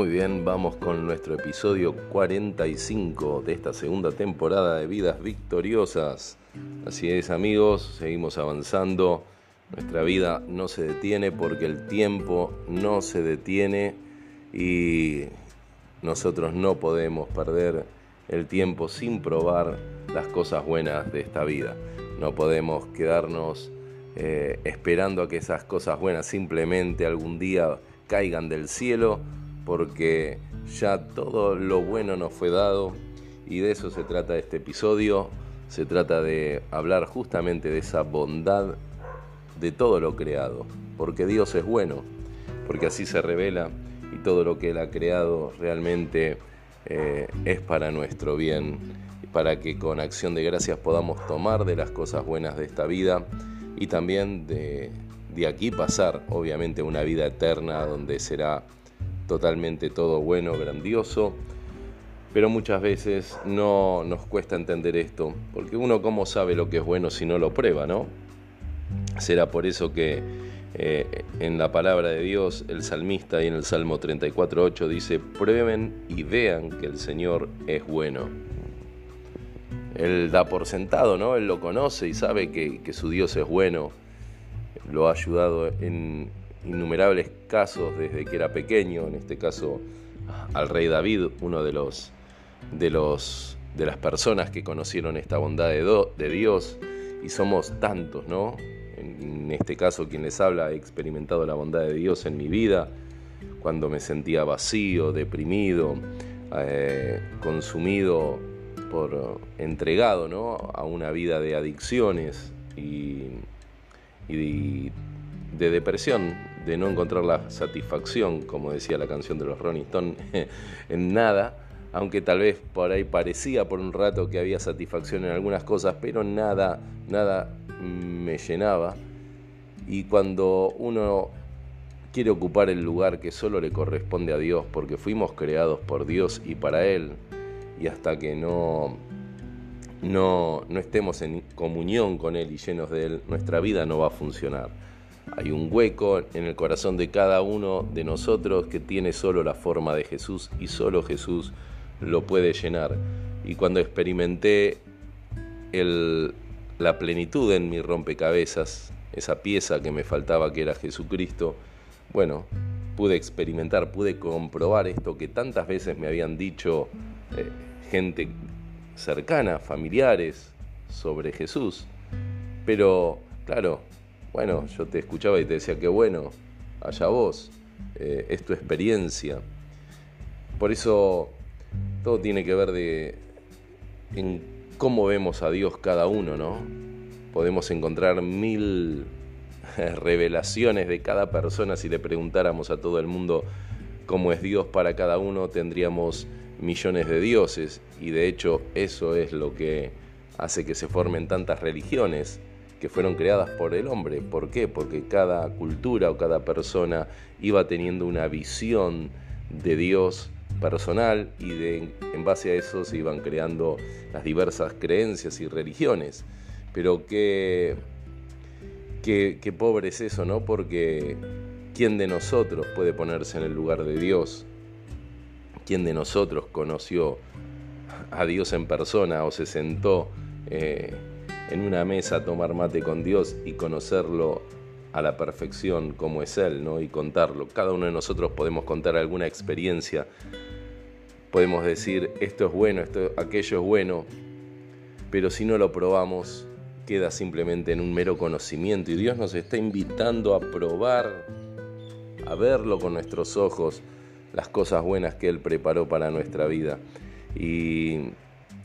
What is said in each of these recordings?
Muy bien, vamos con nuestro episodio 45 de esta segunda temporada de Vidas Victoriosas. Así es amigos, seguimos avanzando. Nuestra vida no se detiene porque el tiempo no se detiene y nosotros no podemos perder el tiempo sin probar las cosas buenas de esta vida. No podemos quedarnos eh, esperando a que esas cosas buenas simplemente algún día caigan del cielo porque ya todo lo bueno nos fue dado y de eso se trata este episodio. Se trata de hablar justamente de esa bondad de todo lo creado, porque Dios es bueno, porque así se revela y todo lo que Él ha creado realmente eh, es para nuestro bien, para que con acción de gracias podamos tomar de las cosas buenas de esta vida y también de, de aquí pasar, obviamente, una vida eterna donde será totalmente todo bueno, grandioso, pero muchas veces no nos cuesta entender esto, porque uno cómo sabe lo que es bueno si no lo prueba, ¿no? Será por eso que eh, en la palabra de Dios el salmista y en el Salmo 34.8 dice, prueben y vean que el Señor es bueno. Él da por sentado, ¿no? Él lo conoce y sabe que, que su Dios es bueno. Lo ha ayudado en, innumerables casos desde que era pequeño, en este caso al rey David, uno de los de los de las personas que conocieron esta bondad de, Dios y somos tantos, ¿no? En este caso quien les habla he experimentado la bondad de Dios en mi vida cuando me sentía vacío, deprimido, eh, consumido por entregado, ¿no? A una vida de adicciones y de depresión, de no encontrar la satisfacción, como decía la canción de los Rolling Stones, en nada, aunque tal vez por ahí parecía por un rato que había satisfacción en algunas cosas, pero nada, nada me llenaba. Y cuando uno quiere ocupar el lugar que solo le corresponde a Dios, porque fuimos creados por Dios y para Él, y hasta que no, no, no estemos en comunión con Él y llenos de Él, nuestra vida no va a funcionar. Hay un hueco en el corazón de cada uno de nosotros que tiene solo la forma de Jesús y solo Jesús lo puede llenar. Y cuando experimenté la plenitud en mi rompecabezas, esa pieza que me faltaba que era Jesucristo, bueno, pude experimentar, pude comprobar esto que tantas veces me habían dicho eh, gente cercana, familiares, sobre Jesús. Pero, claro, bueno, yo te escuchaba y te decía que bueno, allá vos, eh, es tu experiencia. Por eso todo tiene que ver de en cómo vemos a Dios cada uno, ¿no? Podemos encontrar mil revelaciones de cada persona si le preguntáramos a todo el mundo cómo es Dios para cada uno, tendríamos millones de dioses y de hecho eso es lo que hace que se formen tantas religiones que fueron creadas por el hombre. ¿Por qué? Porque cada cultura o cada persona iba teniendo una visión de Dios personal y en base a eso se iban creando las diversas creencias y religiones. Pero qué, qué, qué pobre es eso, ¿no? Porque ¿quién de nosotros puede ponerse en el lugar de Dios? ¿Quién de nosotros conoció a Dios en persona o se sentó eh, en una mesa tomar mate con Dios y conocerlo a la perfección como es Él, ¿no? Y contarlo. Cada uno de nosotros podemos contar alguna experiencia, podemos decir esto es bueno, esto, aquello es bueno, pero si no lo probamos, queda simplemente en un mero conocimiento y Dios nos está invitando a probar, a verlo con nuestros ojos, las cosas buenas que Él preparó para nuestra vida. Y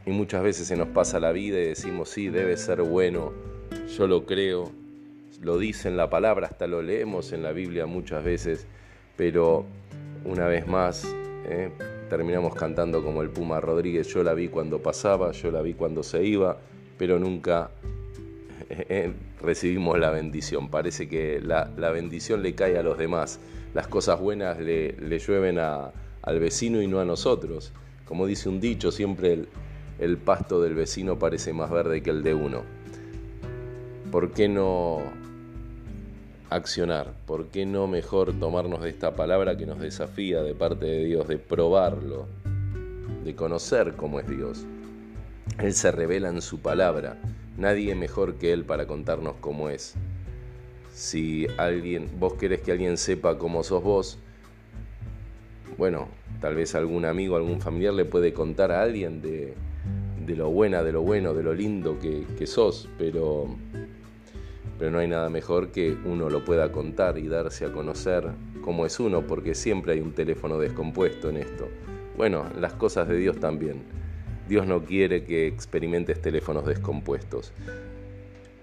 y muchas veces se nos pasa la vida y decimos, sí, debe ser bueno, yo lo creo, lo dice en la palabra, hasta lo leemos en la Biblia muchas veces, pero una vez más eh, terminamos cantando como el Puma Rodríguez, yo la vi cuando pasaba, yo la vi cuando se iba, pero nunca eh, recibimos la bendición. Parece que la, bendición le cae a los demás, las cosas buenas le, le llueven al vecino y no a nosotros. Como dice un dicho, siempre el, el pasto del vecino parece más verde que el de uno. ¿Por qué no accionar? ¿Por qué no mejor tomarnos de esta palabra que nos desafía de parte de Dios, de probarlo, de conocer cómo es Dios? Él se revela en su palabra. Nadie mejor que Él para contarnos cómo es. Si alguien, vos querés que alguien sepa cómo sos vos, bueno, tal vez algún amigo, algún familiar le puede contar a alguien de, lo buena, de lo bueno, de lo lindo que, que sos, pero pero no hay nada mejor que uno lo pueda contar y darse a conocer cómo es uno, porque siempre hay un teléfono descompuesto en esto. Bueno, las cosas de Dios también. Dios no quiere que experimentes teléfonos descompuestos.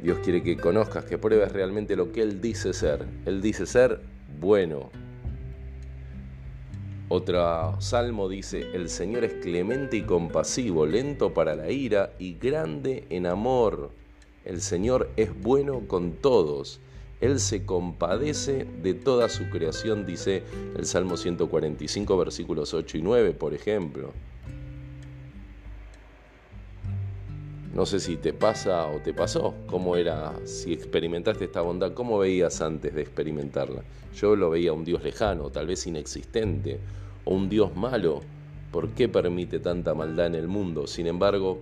Dios quiere que conozcas, que pruebes realmente lo que Él dice ser. Él dice ser bueno. Otro salmo dice, el Señor es clemente y compasivo, lento para la ira y grande en amor. El Señor es bueno con todos. Él se compadece de toda su creación, dice el Salmo 145, versículos 8 y 9, por ejemplo. No sé si te pasa o te pasó, cómo era, si experimentaste esta bondad, cómo veías antes de experimentarla. Yo lo veía un Dios lejano, tal vez inexistente, o un Dios malo. ¿Por qué permite tanta maldad en el mundo? Sin embargo,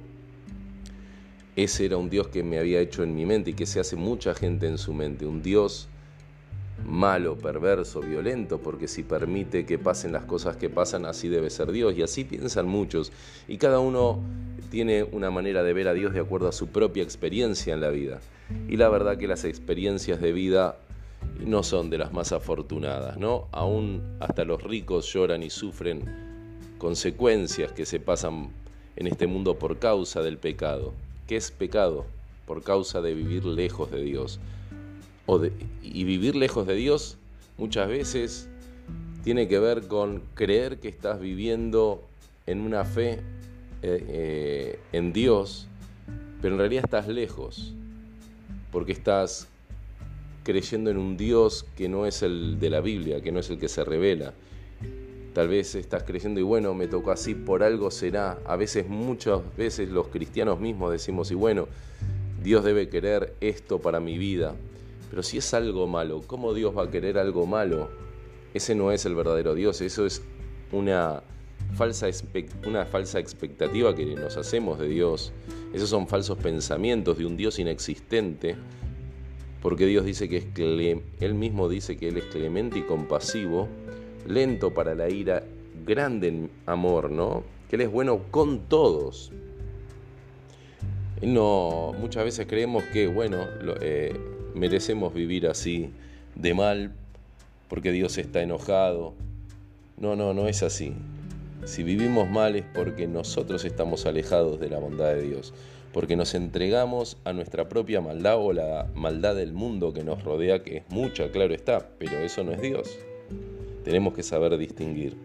ese era un Dios que me había hecho en mi mente y que se hace mucha gente en su mente, un Dios malo, perverso, violento, porque si permite que pasen las cosas que pasan, así debe ser Dios. Y así piensan muchos. Y cada uno tiene una manera de ver a Dios de acuerdo a su propia experiencia en la vida. Y la verdad que las experiencias de vida no son de las más afortunadas, ¿no? Aún hasta los ricos lloran y sufren consecuencias que se pasan en este mundo por causa del pecado. ¿Qué es pecado? Por causa de vivir lejos de Dios. Y vivir lejos de Dios muchas veces tiene que ver con creer que estás viviendo en una fe eh, eh, en Dios, pero en realidad estás lejos, porque estás creyendo en un Dios que no es el de la Biblia, que no es el que se revela, Tal vez estás creyendo y bueno, me tocó así, por algo será. A veces, muchas veces los cristianos mismos decimos y bueno, Dios debe querer esto para mi vida. Pero si es algo malo, ¿cómo Dios va a querer algo malo? Ese no es el verdadero Dios, eso es una falsa, una falsa expectativa que nos hacemos de Dios. Esos son falsos pensamientos de un Dios inexistente, porque Dios dice que es Él mismo dice que Él es clemente y compasivo lento para la ira, grande en amor, ¿no? Que Él es bueno con todos. No, muchas veces creemos que, bueno, eh, merecemos vivir así de mal porque Dios está enojado. No, no, no es así. Si vivimos mal es porque nosotros estamos alejados de la bondad de Dios, porque nos entregamos a nuestra propia maldad o la maldad del mundo que nos rodea, que es mucha, claro está, pero eso no es Dios. Tenemos que saber distinguir.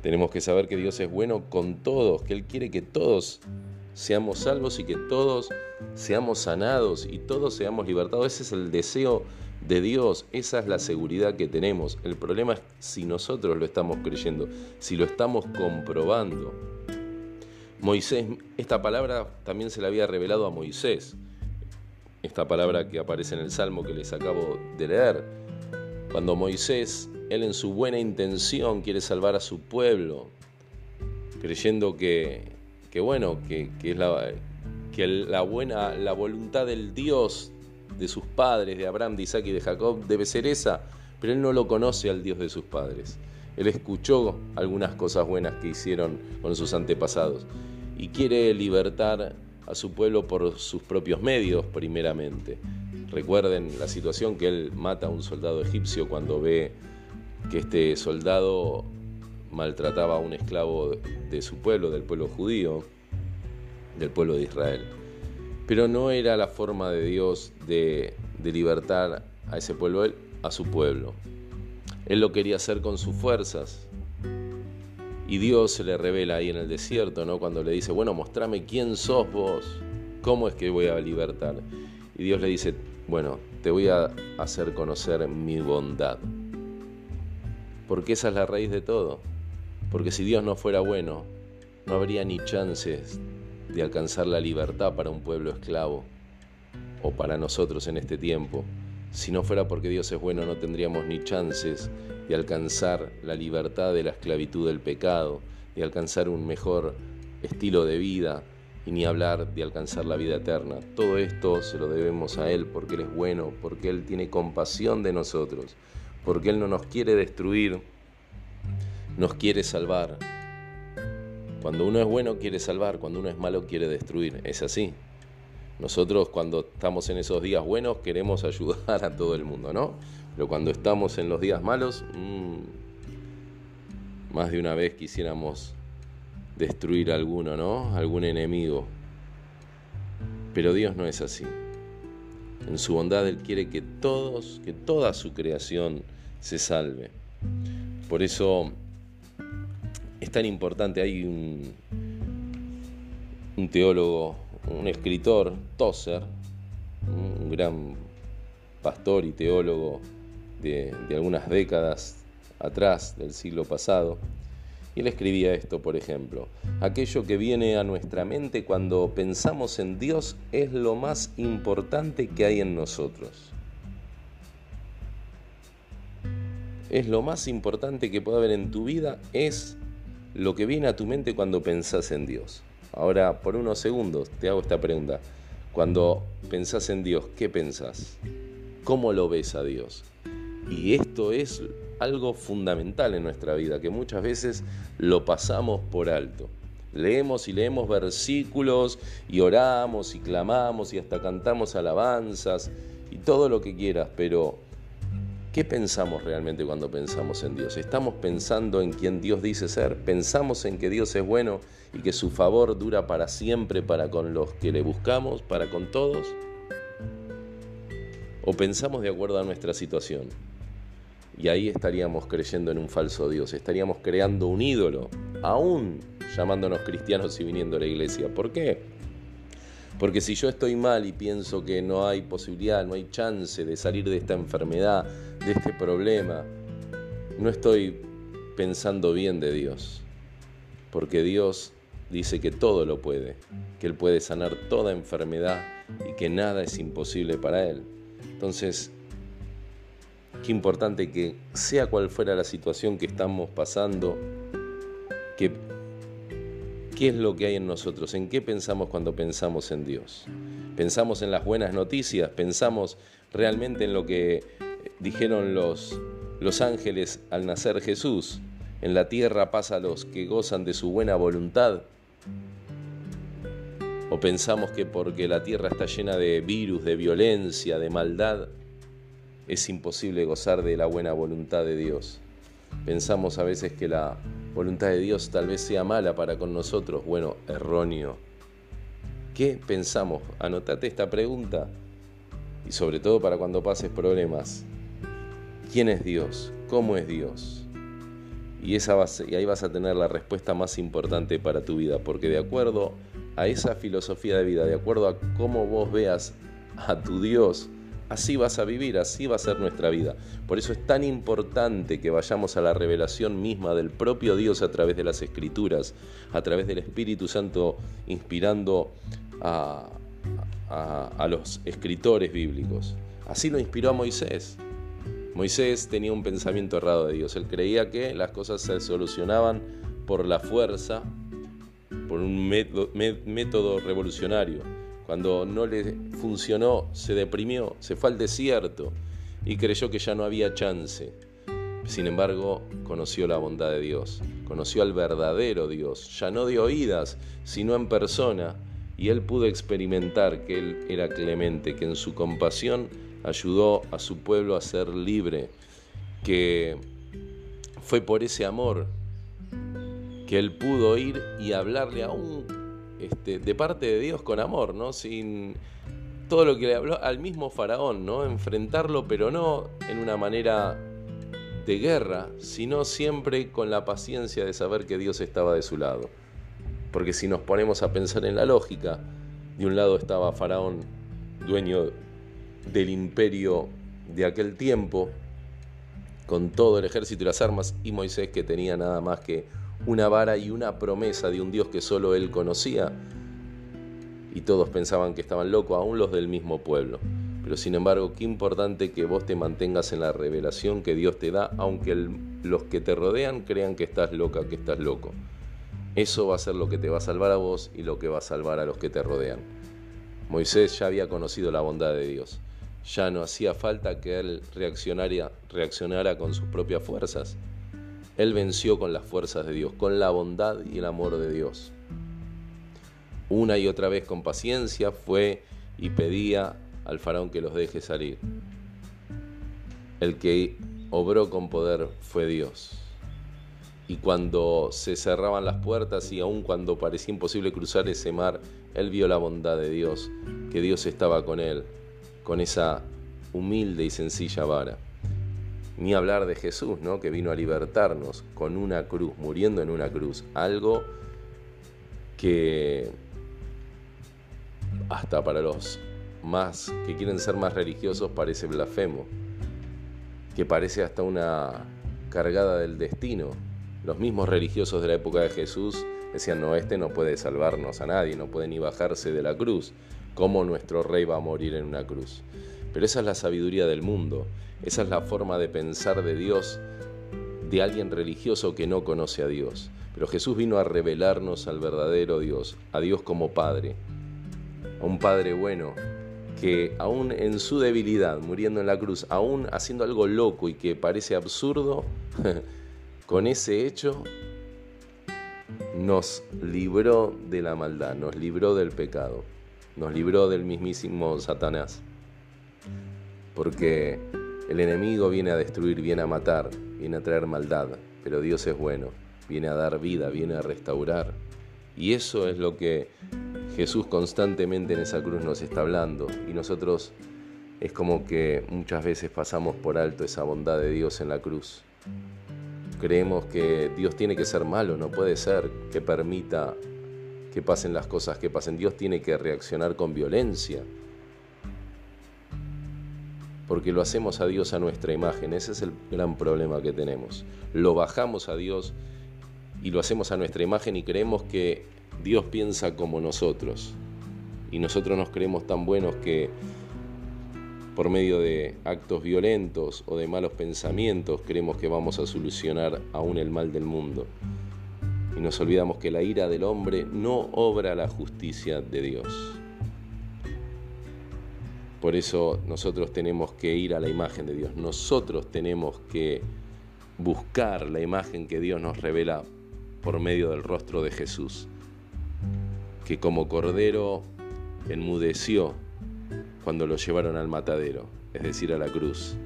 Tenemos que saber que Dios es bueno con todos, que Él quiere que todos seamos salvos y que todos seamos sanados y todos seamos libertados. Ese es el deseo de Dios, esa es la seguridad que tenemos. El problema es si nosotros lo estamos creyendo, si lo estamos comprobando. Moisés, esta palabra también se la había revelado a Moisés, esta palabra que aparece en el Salmo que les acabo de leer. Cuando Moisés él en su buena intención quiere salvar a su pueblo, creyendo que, bueno, que, es la, que la buena, la voluntad del Dios de sus padres, de Abraham, de Isaac y de Jacob, debe ser esa, pero él no lo conoce al Dios de sus padres. Él escuchó algunas cosas buenas que hicieron con sus antepasados y quiere libertar a su pueblo por sus propios medios primeramente. Recuerden la situación que él mata a un soldado egipcio cuando ve que este soldado maltrataba a un esclavo de su pueblo, del pueblo judío, del pueblo de Israel. Pero no era la forma de Dios de, libertar a ese pueblo, a su pueblo. Él lo quería hacer con sus fuerzas. Y Dios se le revela ahí en el desierto, ¿no? Cuando le dice, bueno, mostrame quién sos vos, cómo es que voy a libertar. Y Dios le dice, bueno, te voy a hacer conocer mi bondad porque esa es la raíz de todo. Porque si Dios no fuera bueno, no habría ni chances de alcanzar la libertad para un pueblo esclavo o para nosotros en este tiempo. Si no fuera porque Dios es bueno, no tendríamos ni chances de alcanzar la libertad de la esclavitud del pecado, de alcanzar un mejor estilo de vida y ni hablar de alcanzar la vida eterna. Todo esto se lo debemos a Él porque Él es bueno, porque Él tiene compasión de nosotros, porque Él no nos quiere destruir, nos quiere salvar. Cuando uno es bueno quiere salvar, cuando uno es malo quiere destruir. Es así. Nosotros cuando estamos en esos días buenos queremos ayudar a todo el mundo, ¿no? Pero cuando estamos en los días malos, mmm, más de una vez quisiéramos destruir a alguno, ¿no? Algún enemigo. Pero Dios no es así. En su bondad Él quiere que todos, que toda su creación se salve. Por eso es tan importante. Hay un, teólogo, un escritor, Tosser, un gran pastor y teólogo de, de algunas décadas atrás del siglo pasado. Y él escribía esto, por ejemplo, aquello que viene a nuestra mente cuando pensamos en Dios es lo más importante que hay en nosotros. Es lo más importante que puede haber en tu vida, es lo que viene a tu mente cuando pensás en Dios. Ahora, por unos segundos, te hago esta pregunta. Cuando pensás en Dios, ¿qué pensás? ¿Cómo lo ves a Dios? Y esto es algo fundamental en nuestra vida, que muchas veces lo pasamos por alto. Leemos y leemos versículos y oramos y clamamos y hasta cantamos alabanzas y todo lo que quieras, pero ¿qué pensamos realmente cuando pensamos en Dios? ¿Estamos pensando en quien Dios dice ser? ¿Pensamos en que Dios es bueno y que su favor dura para siempre para con los que le buscamos, para con todos? ¿O pensamos de acuerdo a nuestra situación? Y ahí estaríamos creyendo en un falso Dios, estaríamos creando un ídolo, aún llamándonos cristianos y viniendo a la iglesia. ¿Por qué? Porque si yo estoy mal y pienso que no hay posibilidad, no hay chance de salir de esta enfermedad, de este problema, no estoy pensando bien de Dios. Porque Dios dice que todo lo puede, que Él puede sanar toda enfermedad y que nada es imposible para Él. Entonces, Qué importante que sea cual fuera la situación que estamos pasando, que, qué es lo que hay en nosotros, en qué pensamos cuando pensamos en Dios. Pensamos en las buenas noticias, pensamos realmente en lo que dijeron los, los ángeles al nacer Jesús. En la tierra pasa a los que gozan de su buena voluntad. O pensamos que porque la tierra está llena de virus, de violencia, de maldad, es imposible gozar de la buena voluntad de Dios. Pensamos a veces que la voluntad de Dios tal vez sea mala para con nosotros. Bueno, erróneo. ¿Qué pensamos? Anotate esta pregunta y sobre todo para cuando pases problemas. ¿Quién es Dios? ¿Cómo es Dios? Y, esa y ahí vas a tener la respuesta más importante para tu vida, porque de acuerdo a esa filosofía de vida, de acuerdo a cómo vos veas a tu Dios, Así vas a vivir, así va a ser nuestra vida. Por eso es tan importante que vayamos a la revelación misma del propio Dios a través de las escrituras, a través del Espíritu Santo inspirando a, los escritores bíblicos. Así lo inspiró a Moisés. Moisés tenía un pensamiento errado de Dios. Él creía que las cosas se solucionaban por la fuerza, por un método revolucionario. Cuando no le funcionó, se deprimió, se fue al desierto y creyó que ya no había chance. Sin embargo, conoció la bondad de Dios, conoció al verdadero Dios, ya no de oídas, sino en persona, y él pudo experimentar que él era clemente, que en su compasión ayudó a su pueblo a ser libre, que fue por ese amor que él pudo ir y hablarle a un este, de parte de Dios con amor, ¿no? Sin todo lo que le habló al mismo faraón, ¿no? Enfrentarlo, pero no en una manera de guerra, sino siempre con la paciencia de saber que Dios estaba de su lado. Porque si nos ponemos a pensar en la lógica, de un lado estaba Faraón, dueño del imperio de aquel tiempo, con todo el ejército y las armas, y Moisés que tenía nada más que una vara y una promesa de un Dios que solo él conocía. Y todos pensaban que estaban locos, aún los del mismo pueblo. Pero sin embargo, qué importante que vos te mantengas en la revelación que Dios te da, aunque los que te rodean crean que estás loca, que estás loco. Eso va a ser lo que te va a salvar a vos y lo que va a salvar a los que te rodean. Moisés ya había conocido la bondad de Dios. Ya no hacía falta que él reaccionara, reaccionara con sus propias fuerzas. Él venció con las fuerzas de Dios, con la bondad y el amor de Dios. Una y otra vez con paciencia fue y pedía al faraón que los deje salir. El que obró con poder fue Dios. Y cuando se cerraban las puertas y aun cuando parecía imposible cruzar ese mar, él vio la bondad de Dios, que Dios estaba con él, con esa humilde y sencilla vara. Ni hablar de Jesús, ¿no? que vino a libertarnos con una cruz, muriendo en una cruz. Algo que hasta para los más que quieren ser más religiosos parece blasfemo, que parece hasta una cargada del destino. Los mismos religiosos de la época de Jesús decían, no, este no puede salvarnos a nadie, no puede ni bajarse de la cruz. ¿Cómo nuestro rey va a morir en una cruz? Pero esa es la sabiduría del mundo, esa es la forma de pensar de Dios de alguien religioso que no conoce a Dios. Pero Jesús vino a revelarnos al verdadero Dios, a Dios como Padre, a un Padre bueno que aún en su debilidad, muriendo en la cruz, aún haciendo algo loco y que parece absurdo, con ese hecho nos libró de la maldad, nos libró del pecado, nos libró del mismísimo Satanás. Porque el enemigo viene a destruir, viene a matar, viene a traer maldad, pero Dios es bueno, viene a dar vida, viene a restaurar. Y eso es lo que Jesús constantemente en esa cruz nos está hablando y nosotros es como que muchas veces pasamos por alto esa bondad de Dios en la cruz. Creemos que Dios tiene que ser malo, no puede ser que permita que pasen las cosas que pasen. Dios tiene que reaccionar con violencia. Porque lo hacemos a Dios a nuestra imagen. Ese es el gran problema que tenemos. Lo bajamos a Dios y lo hacemos a nuestra imagen y creemos que Dios piensa como nosotros y nosotros nos creemos tan buenos que por medio de actos violentos o de malos pensamientos creemos que vamos a solucionar aún el mal del mundo. Y nos olvidamos que la ira del hombre no obra la justicia de Dios. Por eso nosotros tenemos que ir a la imagen de Dios. Nosotros tenemos que buscar la imagen que Dios nos revela por medio del rostro de Jesús que como cordero enmudeció cuando lo llevaron al matadero, es decir, a la cruz.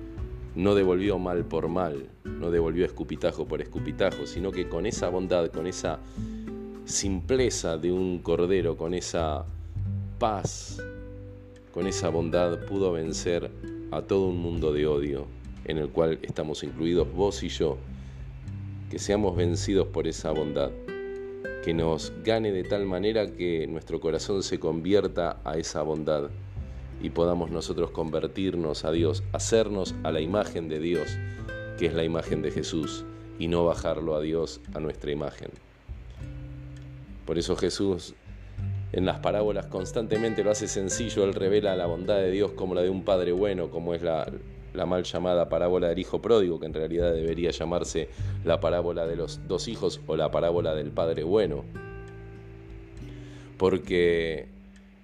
No devolvió mal por mal, no devolvió escupitajo por escupitajo, sino que con esa bondad, con esa simpleza de un cordero, con esa paz, con esa bondad pudo vencer a todo un mundo de odio en el cual estamos incluidos vos y yo, que seamos vencidos por esa bondad que nos gane de tal manera que nuestro corazón se convierta a esa bondad y podamos nosotros convertirnos a Dios, hacernos a la imagen de Dios, que es la imagen de Jesús, y no bajarlo a Dios a nuestra imagen. Por eso Jesús en las parábolas constantemente lo hace sencillo, Él revela la bondad de Dios como la de un Padre bueno, como es la, mal llamada parábola del hijo pródigo, que en realidad debería llamarse la parábola de los dos hijos o la parábola del padre bueno. Porque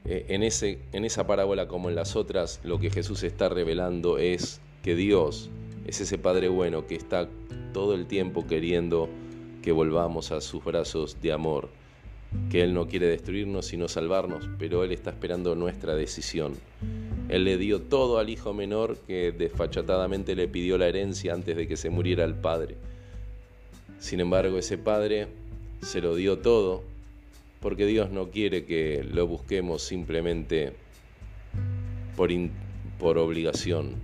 eh, en, ese, en esa parábola como en las otras, lo que Jesús está revelando es que Dios es ese Padre bueno que está todo el tiempo queriendo que volvamos a sus brazos de amor, que Él no quiere destruirnos sino salvarnos, pero Él está esperando nuestra decisión. Él le dio todo al hijo menor que desfachatadamente le pidió la herencia antes de que se muriera el padre. Sin embargo, ese padre se lo dio todo porque Dios no quiere que lo busquemos simplemente por, por obligación,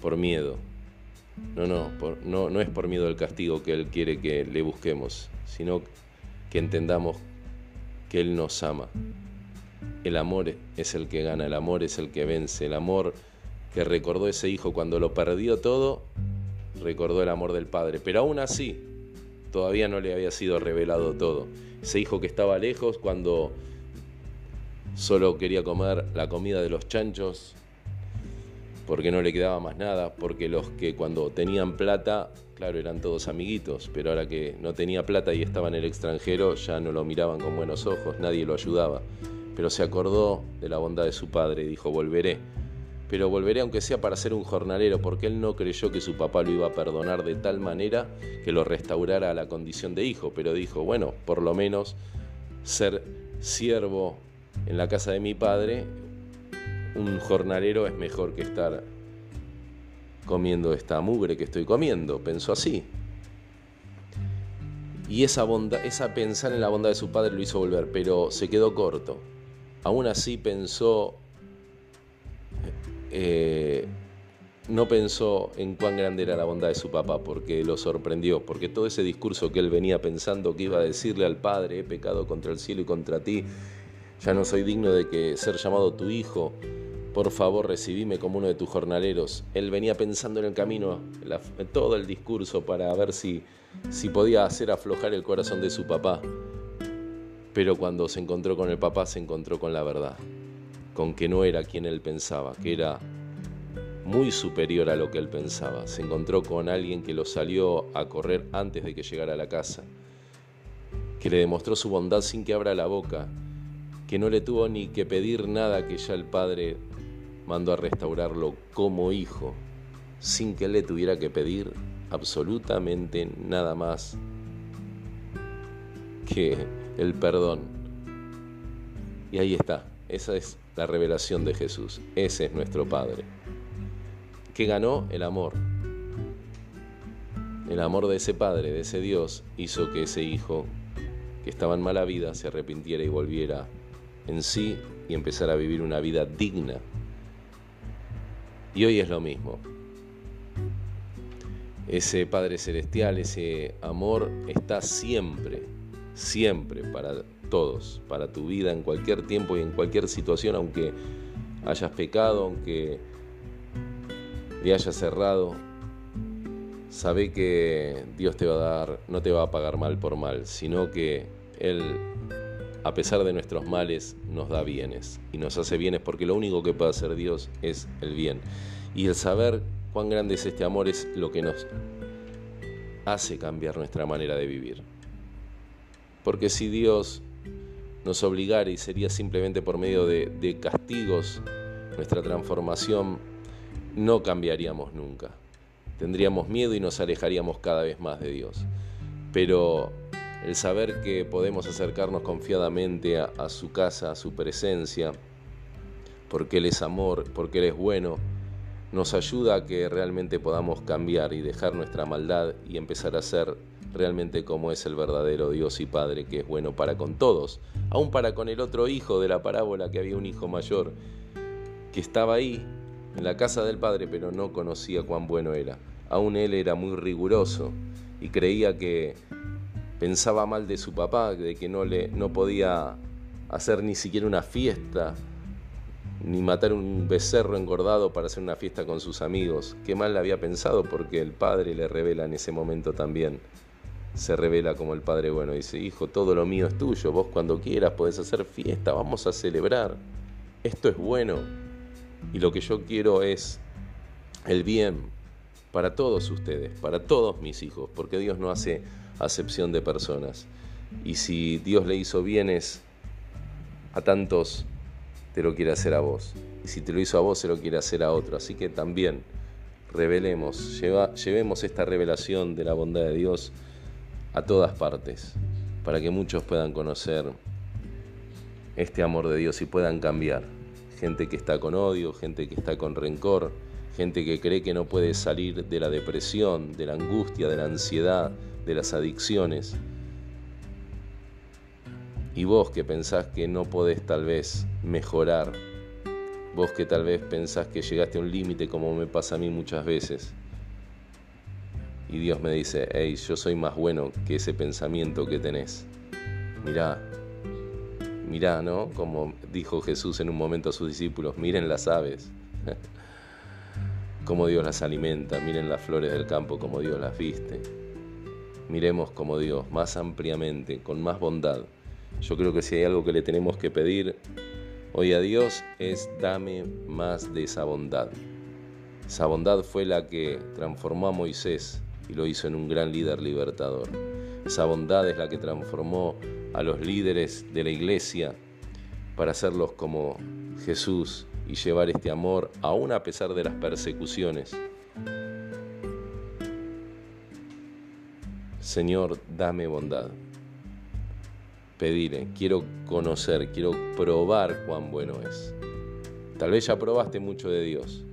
por miedo. No, no, no, no es por miedo al castigo que Él quiere que le busquemos, sino que entendamos que Él nos ama el amor es el que gana, el amor es el que vence, el amor que recordó ese hijo cuando lo perdió todo, recordó el amor del padre. Pero aún así, todavía no le había sido revelado todo. Ese hijo que estaba lejos cuando solo quería comer la comida de los chanchos, porque no le quedaba más nada, porque los que cuando tenían plata, claro, eran todos amiguitos, pero ahora que no tenía plata y estaba en el extranjero, ya no lo miraban con buenos ojos, nadie lo ayudaba. Pero se acordó de la bondad de su padre y dijo, volveré. Pero volveré aunque sea para ser un jornalero, porque él no creyó que su papá lo iba a perdonar de tal manera que lo restaurara a la condición de hijo, pero dijo, bueno, por lo menos ser siervo en la casa de mi padre un jornalero es mejor que estar comiendo esta mugre que estoy comiendo, pensó así. Y esa, bondad, esa pensar en la bondad de su padre lo hizo volver, pero se quedó corto. Aún así pensó, eh, no pensó en cuán grande era la bondad de su papá, porque lo sorprendió, porque todo ese discurso que él venía pensando que iba a decirle al padre, he pecado contra el cielo y contra ti, ya no soy digno de que ser llamado tu hijo, por favor recibime como uno de tus jornaleros. Él venía pensando en el camino, todo el discurso para ver si, si podía hacer aflojar el corazón de su papá. Pero cuando se encontró con el papá se encontró con la verdad, con que no era quien él pensaba, que era muy superior a lo que él pensaba. Se encontró con alguien que lo salió a correr antes de que llegara a la casa, que le demostró su bondad sin que abra la boca, que no le tuvo ni que pedir nada que ya el padre mandó a restaurarlo como hijo, sin que le tuviera que pedir absolutamente nada más que el perdón. Y ahí está, esa es la revelación de Jesús, ese es nuestro Padre, que ganó el amor. El amor de ese Padre, de ese Dios, hizo que ese hijo que estaba en mala vida se arrepintiera y volviera en sí y empezara a vivir una vida digna y hoy es lo mismo. Ese Padre Celestial, ese amor está siempre, siempre para todos, para tu vida en cualquier tiempo y en cualquier situación, aunque hayas pecado, aunque le hayas cerrado. Sabe que Dios te va a dar, no te va a pagar mal por mal, sino que Él a pesar de nuestros males, nos da bienes y nos hace bienes porque lo único que puede hacer Dios es el bien. Y el saber cuán grande es este amor es lo que nos hace cambiar nuestra manera de vivir. Porque si Dios nos obligara y sería simplemente por medio de, castigos nuestra transformación, no cambiaríamos nunca. Tendríamos miedo y nos alejaríamos cada vez más de Dios. Pero el saber que podemos acercarnos confiadamente a, su casa, a su presencia, porque Él es amor, porque Él es bueno, nos ayuda a que realmente podamos cambiar y dejar nuestra maldad y empezar a ser realmente como es el verdadero Dios y Padre, que es bueno para con todos, aún para con el otro hijo de la parábola, que había un hijo mayor, que estaba ahí, en la casa del Padre, pero no conocía cuán bueno era. Aún él era muy riguroso y creía que pensaba mal de su papá, de que no, le, no podía hacer ni siquiera una fiesta, ni matar un becerro engordado para hacer una fiesta con sus amigos. Qué mal le había pensado porque el padre le revela en ese momento también. Se revela como el padre bueno, dice, hijo, todo lo mío es tuyo, vos cuando quieras podés hacer fiesta, vamos a celebrar. Esto es bueno. Y lo que yo quiero es el bien para todos ustedes, para todos mis hijos, porque Dios no hace acepción de personas. Y si Dios le hizo bienes a tantos, te lo quiere hacer a vos. Y si te lo hizo a vos, se lo quiere hacer a otro. Así que también revelemos, llevemos esta revelación de la bondad de Dios a todas partes, para que muchos puedan conocer este amor de Dios y puedan cambiar. Gente que está con odio, gente que está con rencor, gente que cree que no puede salir de la depresión, de la angustia, de la ansiedad, de las adicciones. Y vos que pensás que no podés tal vez mejorar, vos que tal vez pensás que llegaste a un límite como me pasa a mí muchas veces, y Dios me dice, hey, yo soy más bueno que ese pensamiento que tenés. Mirá, mirá, ¿no? Como dijo Jesús en un momento a sus discípulos, miren las aves, cómo Dios las alimenta, miren las flores del campo, como Dios las viste miremos como Dios, más ampliamente, con más bondad. Yo creo que si hay algo que le tenemos que pedir hoy a Dios es dame más de esa bondad. Esa bondad fue la que transformó a Moisés y lo hizo en un gran líder libertador. Esa bondad es la que transformó a los líderes de la iglesia para hacerlos como Jesús y llevar este amor aún a pesar de las persecuciones. Señor, dame bondad. Pedirle, quiero conocer, quiero probar cuán bueno es. Tal vez ya probaste mucho de Dios,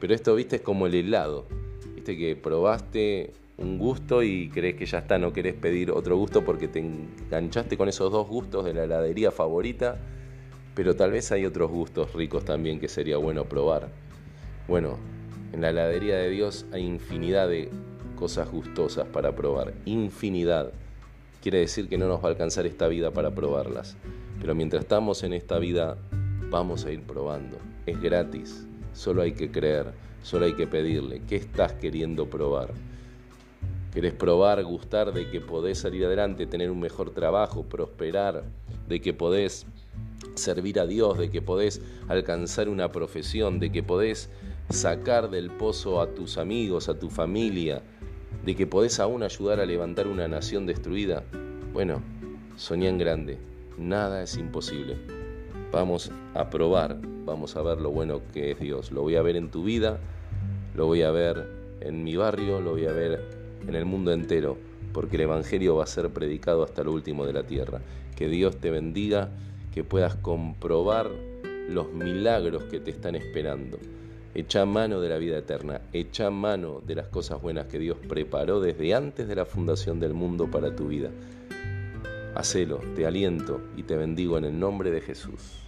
pero esto, viste, es como el helado. Viste que probaste un gusto y crees que ya está, no querés pedir otro gusto porque te enganchaste con esos dos gustos de la heladería favorita, pero tal vez hay otros gustos ricos también que sería bueno probar. Bueno, en la heladería de Dios hay infinidad de cosas gustosas para probar, infinidad. Quiere decir que no nos va a alcanzar esta vida para probarlas, pero mientras estamos en esta vida vamos a ir probando. Es gratis, solo hay que creer, solo hay que pedirle. ¿Qué estás queriendo probar? querés probar, gustar de que podés salir adelante, tener un mejor trabajo, prosperar, de que podés servir a Dios, de que podés alcanzar una profesión, de que podés sacar del pozo a tus amigos, a tu familia, de que podés aún ayudar a levantar una nación destruida. Bueno, soñá en grande, nada es imposible. Vamos a probar, vamos a ver lo bueno que es Dios. Lo voy a ver en tu vida, lo voy a ver en mi barrio, lo voy a ver en el mundo entero, porque el Evangelio va a ser predicado hasta lo último de la tierra. Que Dios te bendiga, que puedas comprobar los milagros que te están esperando. Echa mano de la vida eterna, echa mano de las cosas buenas que Dios preparó desde antes de la fundación del mundo para tu vida. Hacelo, te aliento y te bendigo en el nombre de Jesús.